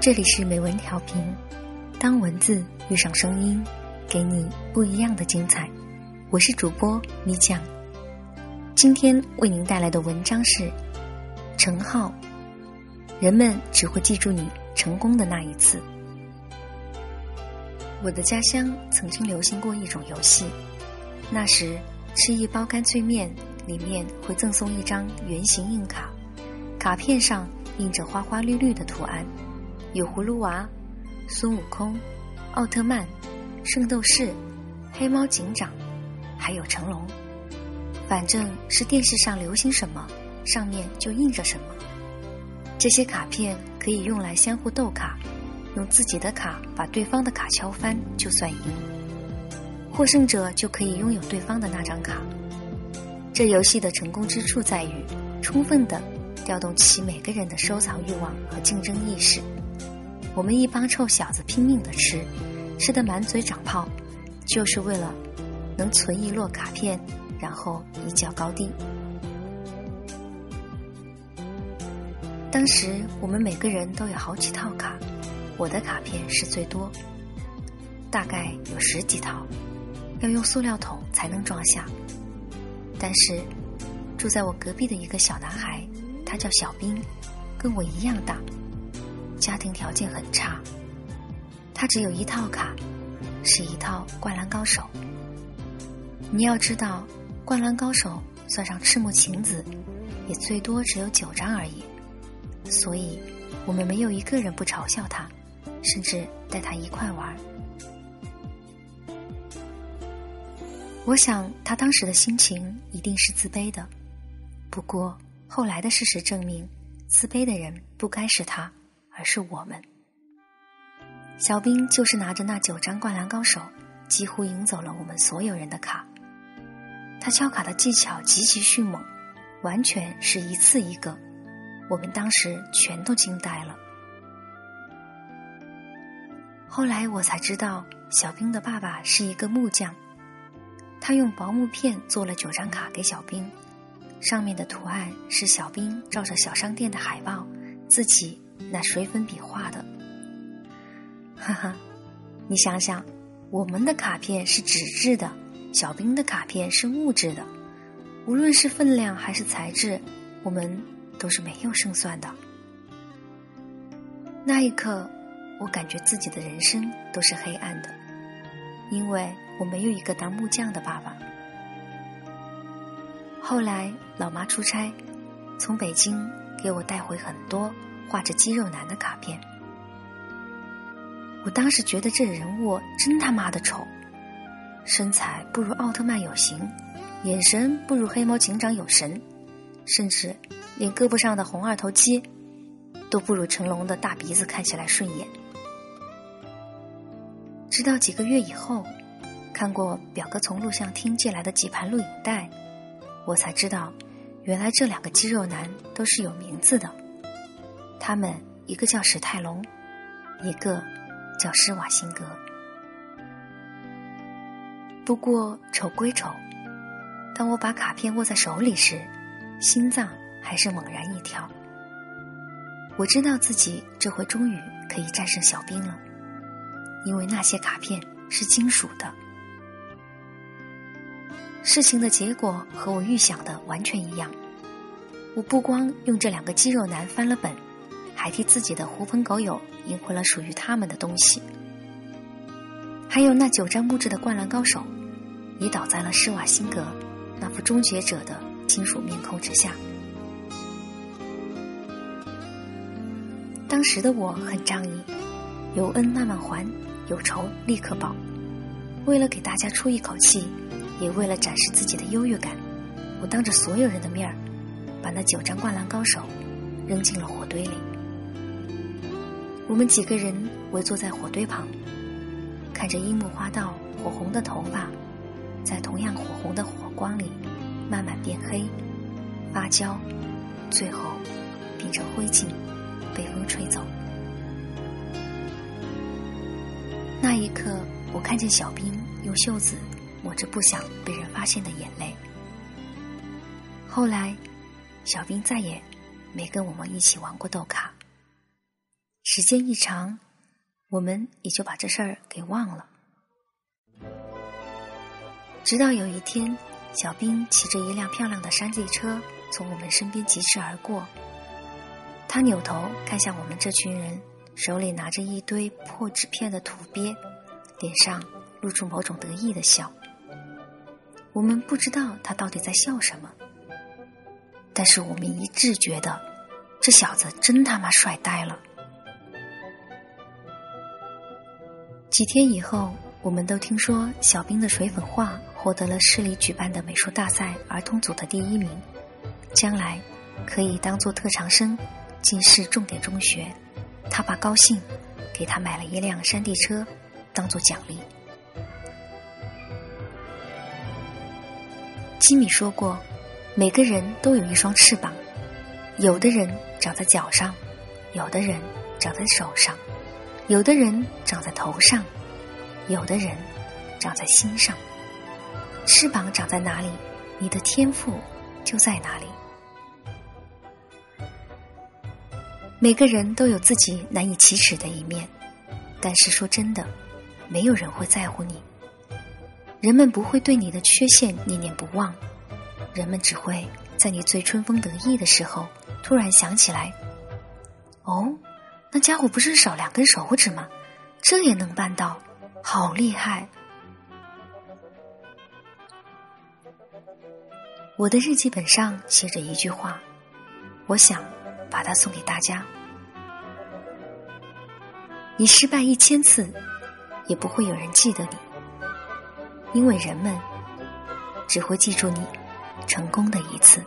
这里是美文调频，当文字遇上声音，给你不一样的精彩。我是主播米酱，今天为您带来的文章是陈浩。人们只会记住你成功的那一次。我的家乡曾经流行过一种游戏，那时吃一包干脆面，里面会赠送一张圆形硬卡，卡片上印着花花绿绿的图案。有葫芦娃、孙悟空、奥特曼、圣斗士、黑猫警长，还有成龙。反正是电视上流行什么，上面就印着什么。这些卡片可以用来相互斗卡，用自己的卡把对方的卡敲翻就算赢，获胜者就可以拥有对方的那张卡。这游戏的成功之处在于，充分的调动起每个人的收藏欲望和竞争意识。我们一帮臭小子拼命的吃，吃得满嘴长泡，就是为了能存一摞卡片，然后一较高低。当时我们每个人都有好几套卡，我的卡片是最多，大概有十几套，要用塑料桶才能装下。但是住在我隔壁的一个小男孩，他叫小兵，跟我一样大。家庭条件很差，他只有一套卡，是一套《灌篮高手》。你要知道，《灌篮高手》算上赤木晴子，也最多只有九张而已。所以，我们没有一个人不嘲笑他，甚至带他一块玩。我想他当时的心情一定是自卑的。不过后来的事实证明，自卑的人不该是他。而是我们，小兵就是拿着那九张灌篮高手，几乎赢走了我们所有人的卡。他敲卡的技巧极其迅猛，完全是一次一个，我们当时全都惊呆了。后来我才知道，小兵的爸爸是一个木匠，他用薄木片做了九张卡给小兵，上面的图案是小兵照着小商店的海报自己。那水粉笔画的，哈哈，你想想，我们的卡片是纸质的，小兵的卡片是木质的，无论是分量还是材质，我们都是没有胜算的。那一刻，我感觉自己的人生都是黑暗的，因为我没有一个当木匠的爸爸。后来，老妈出差，从北京给我带回很多。画着肌肉男的卡片，我当时觉得这人物真他妈的丑，身材不如奥特曼有型，眼神不如黑猫警长有神，甚至连胳膊上的红二头肌都不如成龙的大鼻子看起来顺眼。直到几个月以后，看过表哥从录像厅借来的几盘录影带，我才知道，原来这两个肌肉男都是有名字的。他们一个叫史泰龙，一个叫施瓦辛格。不过丑归丑，当我把卡片握在手里时，心脏还是猛然一跳。我知道自己这回终于可以战胜小兵了，因为那些卡片是金属的。事情的结果和我预想的完全一样。我不光用这两个肌肉男翻了本。还替自己的狐朋狗友赢回了属于他们的东西，还有那九张木质的灌篮高手，也倒在了施瓦辛格那副终结者的金属面孔之下。当时的我很仗义，有恩慢慢还，有仇立刻报。为了给大家出一口气，也为了展示自己的优越感，我当着所有人的面儿，把那九张灌篮高手扔进了火堆里。我们几个人围坐在火堆旁，看着樱木花道火红的头发，在同样火红的火光里慢慢变黑、发焦，最后变成灰烬，被风吹走。那一刻，我看见小兵用袖子抹着不想被人发现的眼泪。后来，小兵再也没跟我们一起玩过豆卡。时间一长，我们也就把这事儿给忘了。直到有一天，小兵骑着一辆漂亮的山地车从我们身边疾驰而过，他扭头看向我们这群人，手里拿着一堆破纸片的土鳖，脸上露出某种得意的笑。我们不知道他到底在笑什么，但是我们一致觉得，这小子真他妈帅呆了。几天以后，我们都听说小兵的水粉画获得了市里举办的美术大赛儿童组的第一名，将来可以当做特长生进市重点中学。他爸高兴，给他买了一辆山地车，当做奖励。吉米说过，每个人都有一双翅膀，有的人长在脚上，有的人长在手上，有的人长在头上，有的人长在心上。翅膀长在哪里，你的天赋就在哪里。每个人都有自己难以启齿的一面，但是说真的，没有人会在乎你。人们不会对你的缺陷念念不忘，人们只会在你最春风得意的时候突然想起来：“哦，那家伙不是少两根手指吗？这也能办到，好厉害！”我的日记本上写着一句话，我想把它送给大家：你失败一千次，也不会有人记得你。因为人们只会记住你成功的一次。